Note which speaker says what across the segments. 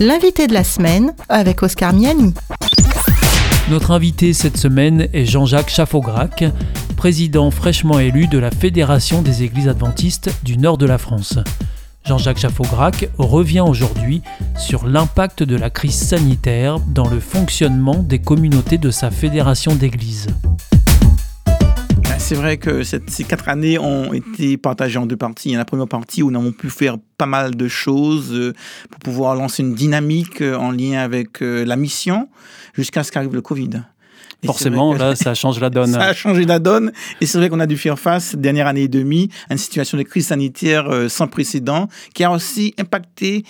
Speaker 1: L'invité de la semaine avec Oscar Miani.
Speaker 2: Notre invité cette semaine est Jean-Jacques Chaffaugrac, président fraîchement élu de la Fédération des Églises adventistes du nord de la France. Jean-Jacques Chaffaugrac revient aujourd'hui sur l'impact de la crise sanitaire dans le fonctionnement des communautés de sa fédération d'églises.
Speaker 3: C'est vrai que ces quatre années ont été partagées en deux parties. Il y a la première partie où nous avons pu faire pas mal de choses euh, pour pouvoir lancer une dynamique euh, en lien avec euh, la mission jusqu'à ce qu'arrive le Covid.
Speaker 2: Forcément, là, ça change la donne.
Speaker 3: ça a changé la donne. Et c'est vrai qu'on a dû faire face, cette dernière année et demie, à une situation de crise sanitaire sans précédent qui a aussi impacté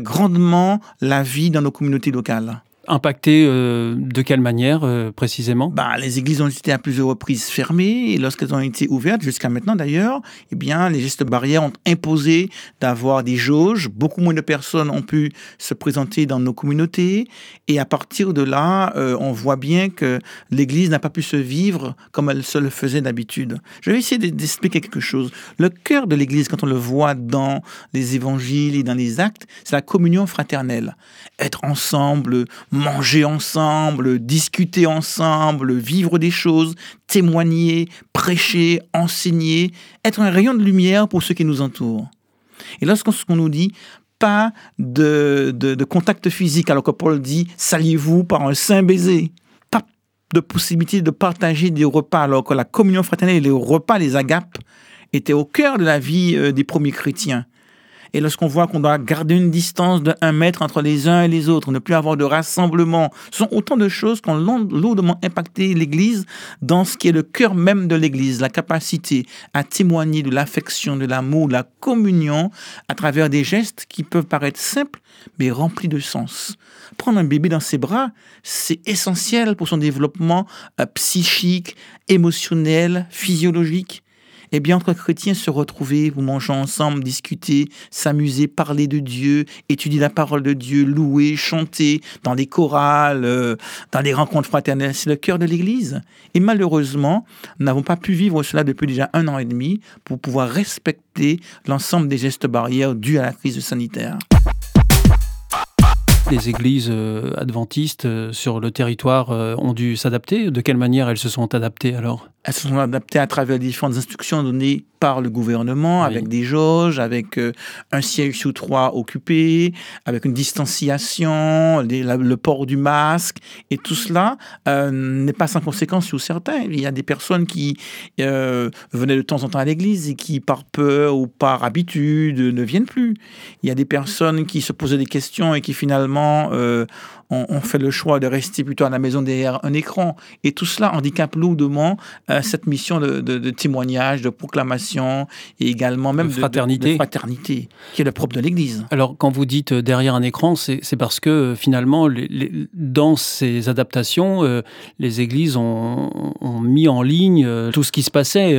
Speaker 3: grandement la vie dans nos communautés locales.
Speaker 2: Impacté euh, de quelle manière euh, précisément?
Speaker 3: Bah, Les églises ont été à plusieurs reprises fermées et lorsqu'elles ont été ouvertes, jusqu'à maintenant d'ailleurs, eh bien, les gestes barrières ont imposé d'avoir des jauges. Beaucoup moins de personnes ont pu se présenter dans nos communautés et à partir de là, euh, on voit bien que l'église n'a pas pu se vivre comme elle se le faisait d'habitude. Je vais essayer d'expliquer quelque chose. Le cœur de l'église, quand on le voit dans les évangiles et dans les actes, c'est la communion fraternelle. Être ensemble, manger ensemble, discuter ensemble, vivre des choses, témoigner, prêcher, enseigner, être un rayon de lumière pour ceux qui nous entourent. Et lorsqu'on nous dit pas de, de, contact physique, alors que Paul dit saluez-vous par un saint baiser, pas de possibilité de partager des repas, alors que la communion fraternelle et les repas, les agapes, étaient au cœur de la vie euh, des premiers chrétiens. Et lorsqu'on voit qu'on doit garder une distance de 1 mètre entre les uns et les autres, ne plus avoir de rassemblement, sont autant de choses qui ont lourdement impacté l'Église dans ce qui est le cœur même de l'Église, la capacité à témoigner de l'affection, de l'amour, de la communion à travers des gestes qui peuvent paraître simples, mais remplis de sens. Prendre un bébé dans ses bras, c'est essentiel pour son développement euh, psychique, émotionnel, physiologique eh bien, entre chrétiens, se retrouver, vous manger ensemble, discuter, s'amuser, parler de Dieu, étudier la parole de Dieu, louer, chanter dans les chorales, euh, dans les rencontres fraternelles, c'est le cœur de l'Église. Et malheureusement, nous n'avons pas pu vivre cela depuis déjà un an et demi pour pouvoir respecter l'ensemble des gestes barrières dus à la crise sanitaire.
Speaker 2: Les églises euh, adventistes euh, sur le territoire ont dû s'adapter. De quelle manière elles se sont adaptées alors?
Speaker 3: Elles se sont adaptées à travers différentes instructions données par le gouvernement, avec des jauges, avec euh, un siège sous trois occupé, avec une distanciation, le port du masque, et tout cela euh, n'est pas sans conséquence sur certains. Il y a des personnes qui euh, venaient de temps en temps à l'église et qui, par peur ou par habitude, ne viennent plus. Il y a des personnes qui se posaient des questions et qui finalement ont, fait le choix de rester plutôt à la maison derrière un écran. Et tout cela handicape lourdement cette mission de, témoignage, de proclamation et également même de
Speaker 2: fraternité.
Speaker 3: fraternité, qui est le propre de l'Église.
Speaker 2: Alors, quand vous dites euh, derrière un écran, c'est parce que euh, finalement, dans ces adaptations, euh, les églises ont, mis en ligne tout ce qui se passait.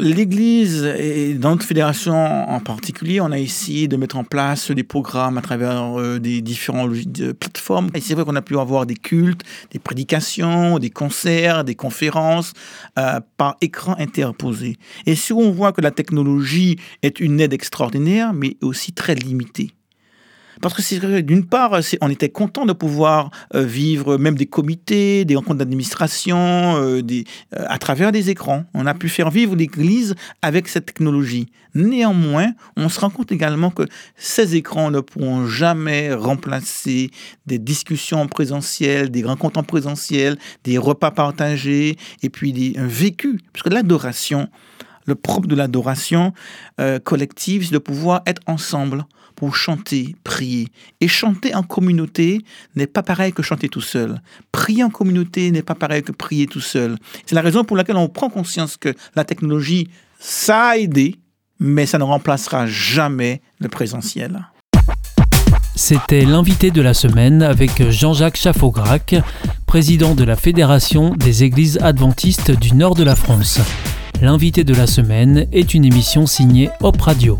Speaker 3: L'Église et dans notre fédération en particulier, on a essayé de mettre en place des programmes à travers des différentes plateformes. Et c'est vrai qu'on a pu avoir des cultes, des prédications, des concerts, des conférences par écran interposé. Et si on voit que la technologie est une aide extraordinaire, mais aussi très limitée. Parce que d'une part, on était content de pouvoir euh, vivre même des comités, des rencontres d'administration, euh, euh, à travers des écrans. On a pu faire vivre l'Église avec cette technologie. Néanmoins, on se rend compte également que ces écrans ne pourront jamais remplacer des discussions en présentiel, des rencontres en présentiel, des repas partagés, et puis des, un vécu. Parce que l'adoration, le propre de l'adoration collective, c'est de pouvoir être ensemble pour chanter, prier. Et chanter en communauté n'est pas pareil que chanter tout seul. Prier en communauté n'est pas pareil que prier tout seul. C'est la raison pour laquelle on prend conscience que la technologie, ça a aidé, mais ça ne remplacera jamais le présentiel.
Speaker 2: C'était l'invité de la semaine avec Jean-Jacques Chaffaugrac, président de la Fédération des Églises adventistes du nord de la France. L'invité de la semaine est une émission signée Hop Radio.